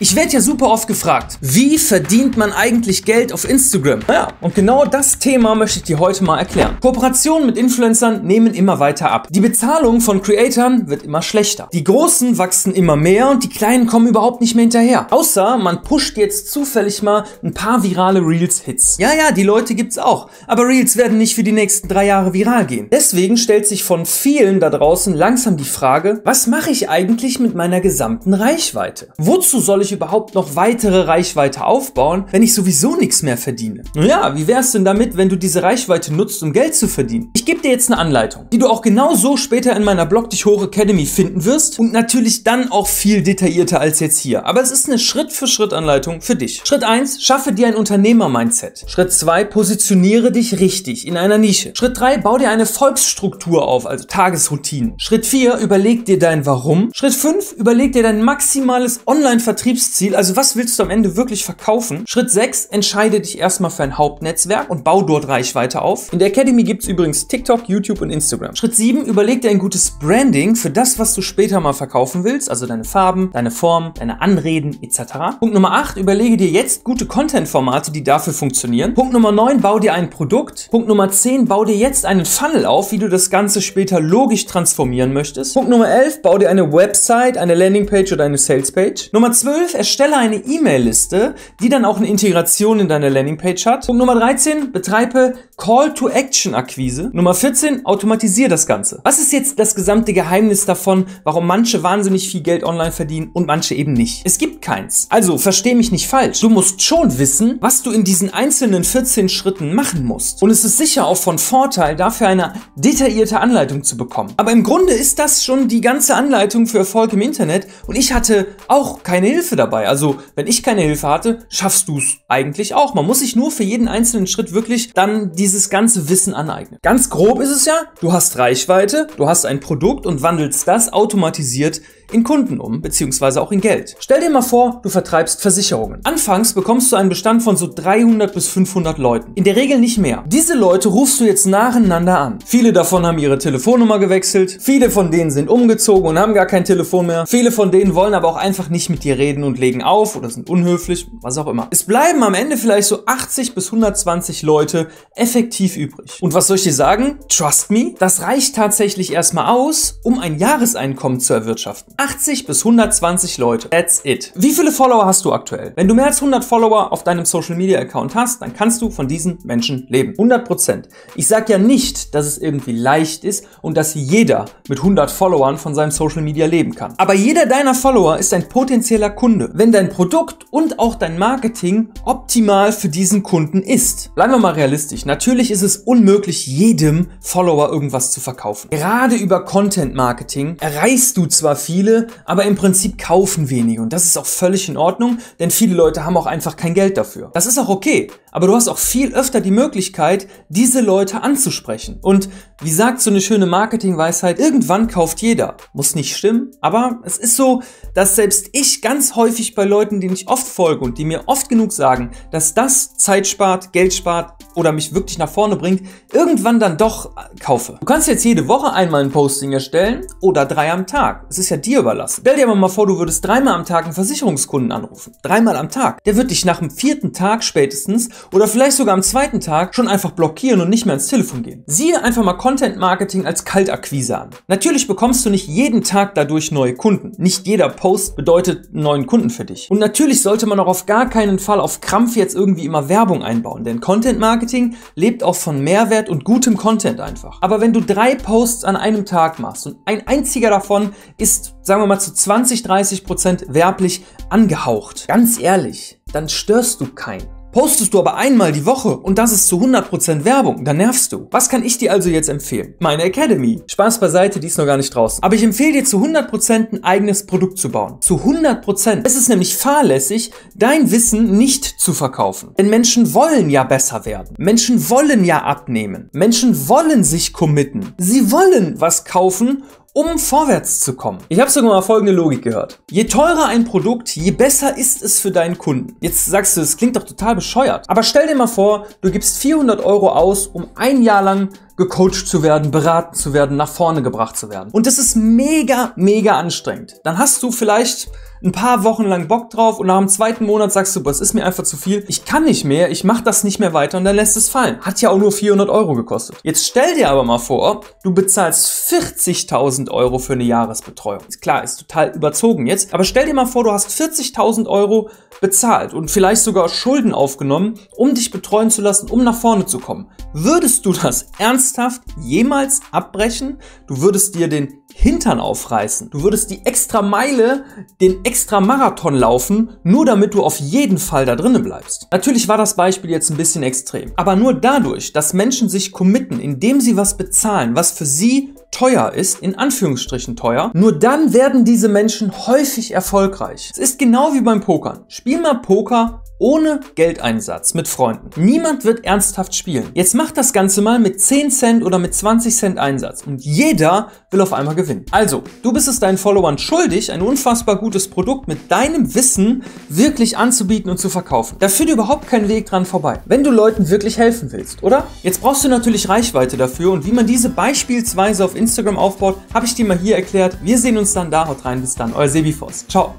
Ich werde ja super oft gefragt, wie verdient man eigentlich Geld auf Instagram? Naja, und genau das Thema möchte ich dir heute mal erklären. Kooperationen mit Influencern nehmen immer weiter ab. Die Bezahlung von Creatoren wird immer schlechter. Die Großen wachsen immer mehr und die Kleinen kommen überhaupt nicht mehr hinterher. Außer man pusht jetzt zufällig mal ein paar virale Reels-Hits. Ja, ja, die Leute gibt's auch. Aber Reels werden nicht für die nächsten drei Jahre viral gehen. Deswegen stellt sich von vielen da draußen langsam die Frage, was mache ich eigentlich mit meiner gesamten Reichweite? Wozu soll ich überhaupt noch weitere Reichweite aufbauen, wenn ich sowieso nichts mehr verdiene? Naja, wie wär's denn damit, wenn du diese Reichweite nutzt, um Geld zu verdienen? Ich gebe dir jetzt eine Anleitung, die du auch genau so später in meiner Blog dich hoch Academy finden wirst und natürlich dann auch viel detaillierter als jetzt hier. Aber es ist eine Schritt-für-Schritt-Anleitung für dich. Schritt 1, schaffe dir ein Unternehmer-Mindset. Schritt 2, positioniere dich richtig in einer Nische. Schritt 3, bau dir eine Volksstruktur auf, also Tagesroutinen. Schritt 4, überleg dir dein Warum. Schritt 5, überleg dir dein maximales Online-Vertriebs Vertriebsziel, also was willst du am Ende wirklich verkaufen? Schritt 6, entscheide dich erstmal für ein Hauptnetzwerk und bau dort Reichweite auf. In der Academy gibt's übrigens TikTok, YouTube und Instagram. Schritt 7, überleg dir ein gutes Branding für das, was du später mal verkaufen willst, also deine Farben, deine Form, deine Anreden etc. Punkt Nummer 8, überlege dir jetzt gute Content-Formate, die dafür funktionieren. Punkt Nummer 9, bau dir ein Produkt. Punkt Nummer 10, bau dir jetzt einen Funnel auf, wie du das Ganze später logisch transformieren möchtest. Punkt Nummer 11, bau dir eine Website, eine Landingpage oder eine Salespage. Nummer 12, 12, erstelle eine E-Mail-Liste, die dann auch eine Integration in deine Landingpage hat. Punkt Nummer 13, betreibe Call-to-Action-Akquise. Nummer 14, automatisiere das Ganze. Was ist jetzt das gesamte Geheimnis davon, warum manche wahnsinnig viel Geld online verdienen und manche eben nicht? Es gibt keins. Also, versteh mich nicht falsch. Du musst schon wissen, was du in diesen einzelnen 14 Schritten machen musst. Und es ist sicher auch von Vorteil, dafür eine detaillierte Anleitung zu bekommen. Aber im Grunde ist das schon die ganze Anleitung für Erfolg im Internet und ich hatte auch keine Hilfe Hilfe dabei. Also, wenn ich keine Hilfe hatte, schaffst du es eigentlich auch. Man muss sich nur für jeden einzelnen Schritt wirklich dann dieses ganze Wissen aneignen. Ganz grob ist es ja, du hast Reichweite, du hast ein Produkt und wandelst das automatisiert in Kunden um, beziehungsweise auch in Geld. Stell dir mal vor, du vertreibst Versicherungen. Anfangs bekommst du einen Bestand von so 300 bis 500 Leuten. In der Regel nicht mehr. Diese Leute rufst du jetzt nacheinander an. Viele davon haben ihre Telefonnummer gewechselt, viele von denen sind umgezogen und haben gar kein Telefon mehr. Viele von denen wollen aber auch einfach nicht mit dir reden und legen auf oder sind unhöflich, was auch immer. Es bleiben am Ende vielleicht so 80 bis 120 Leute effektiv übrig. Und was soll ich dir sagen? Trust me, das reicht tatsächlich erstmal aus, um ein Jahreseinkommen zu erwirtschaften. 80 bis 120 Leute. That's it. Wie viele Follower hast du aktuell? Wenn du mehr als 100 Follower auf deinem Social Media Account hast, dann kannst du von diesen Menschen leben. 100 Prozent. Ich sag ja nicht, dass es irgendwie leicht ist und dass jeder mit 100 Followern von seinem Social Media leben kann. Aber jeder deiner Follower ist ein potenzieller Kunde, wenn dein Produkt und auch dein Marketing optimal für diesen Kunden ist. Bleiben wir mal realistisch. Natürlich ist es unmöglich, jedem Follower irgendwas zu verkaufen. Gerade über Content Marketing erreichst du zwar viele, aber im Prinzip kaufen wenige. Und das ist auch völlig in Ordnung, denn viele Leute haben auch einfach kein Geld dafür. Das ist auch okay. Aber du hast auch viel öfter die Möglichkeit, diese Leute anzusprechen. Und wie sagt so eine schöne Marketingweisheit, irgendwann kauft jeder. Muss nicht stimmen, aber es ist so, dass selbst ich ganz häufig bei Leuten, denen ich oft folge und die mir oft genug sagen, dass das Zeit spart, Geld spart oder mich wirklich nach vorne bringt, irgendwann dann doch kaufe. Du kannst jetzt jede Woche einmal ein Posting erstellen oder drei am Tag. Es ist ja dir überlassen. Stell dir aber mal vor, du würdest dreimal am Tag einen Versicherungskunden anrufen. Dreimal am Tag. Der wird dich nach dem vierten Tag spätestens oder vielleicht sogar am zweiten Tag schon einfach blockieren und nicht mehr ans Telefon gehen. Siehe einfach mal Content Marketing als Kaltakquise an. Natürlich bekommst du nicht jeden Tag dadurch neue Kunden. Nicht jeder Post bedeutet einen neuen Kunden für dich. Und natürlich sollte man auch auf gar keinen Fall auf Krampf jetzt irgendwie immer Werbung einbauen, denn Content Marketing lebt auch von Mehrwert und gutem Content einfach. Aber wenn du drei Posts an einem Tag machst und ein einziger davon ist, sagen wir mal, zu 20, 30 Prozent werblich angehaucht, ganz ehrlich, dann störst du keinen. Postest du aber einmal die Woche und das ist zu 100% Werbung, dann nervst du. Was kann ich dir also jetzt empfehlen? Meine Academy. Spaß beiseite, die ist noch gar nicht draußen. Aber ich empfehle dir zu 100% ein eigenes Produkt zu bauen. Zu 100%. Es ist nämlich fahrlässig, dein Wissen nicht zu verkaufen. Denn Menschen wollen ja besser werden. Menschen wollen ja abnehmen. Menschen wollen sich committen. Sie wollen was kaufen um vorwärts zu kommen. Ich habe sogar mal folgende Logik gehört. Je teurer ein Produkt, je besser ist es für deinen Kunden. Jetzt sagst du, das klingt doch total bescheuert. Aber stell dir mal vor, du gibst 400 Euro aus, um ein Jahr lang gecoacht zu werden, beraten zu werden, nach vorne gebracht zu werden. Und das ist mega, mega anstrengend. Dann hast du vielleicht ein paar Wochen lang Bock drauf und nach dem zweiten Monat sagst du, boah, es ist mir einfach zu viel, ich kann nicht mehr, ich mach das nicht mehr weiter und dann lässt es fallen. Hat ja auch nur 400 Euro gekostet. Jetzt stell dir aber mal vor, du bezahlst 40.000 Euro für eine Jahresbetreuung. Ist klar, ist total überzogen jetzt, aber stell dir mal vor, du hast 40.000 Euro bezahlt und vielleicht sogar Schulden aufgenommen, um dich betreuen zu lassen, um nach vorne zu kommen. Würdest du das ernsthaft jemals abbrechen? Du würdest dir den Hintern aufreißen. Du würdest die extra Meile, den extra Marathon laufen, nur damit du auf jeden Fall da drinnen bleibst. Natürlich war das Beispiel jetzt ein bisschen extrem. Aber nur dadurch, dass Menschen sich committen, indem sie was bezahlen, was für sie teuer ist, in Anführungsstrichen teuer, nur dann werden diese Menschen häufig erfolgreich. Es ist genau wie beim Pokern. Spiel mal Poker ohne Geldeinsatz mit Freunden. Niemand wird ernsthaft spielen. Jetzt mach das Ganze mal mit 10 Cent oder mit 20 Cent Einsatz und jeder will auf einmal gewinnen. Also, du bist es deinen Followern schuldig, ein unfassbar gutes Produkt mit deinem Wissen wirklich anzubieten und zu verkaufen. Da führt überhaupt kein Weg dran vorbei, wenn du Leuten wirklich helfen willst, oder? Jetzt brauchst du natürlich Reichweite dafür und wie man diese beispielsweise auf Instagram aufbaut, habe ich dir mal hier erklärt. Wir sehen uns dann da. Haut rein, bis dann. Euer Sebi Voss. Ciao.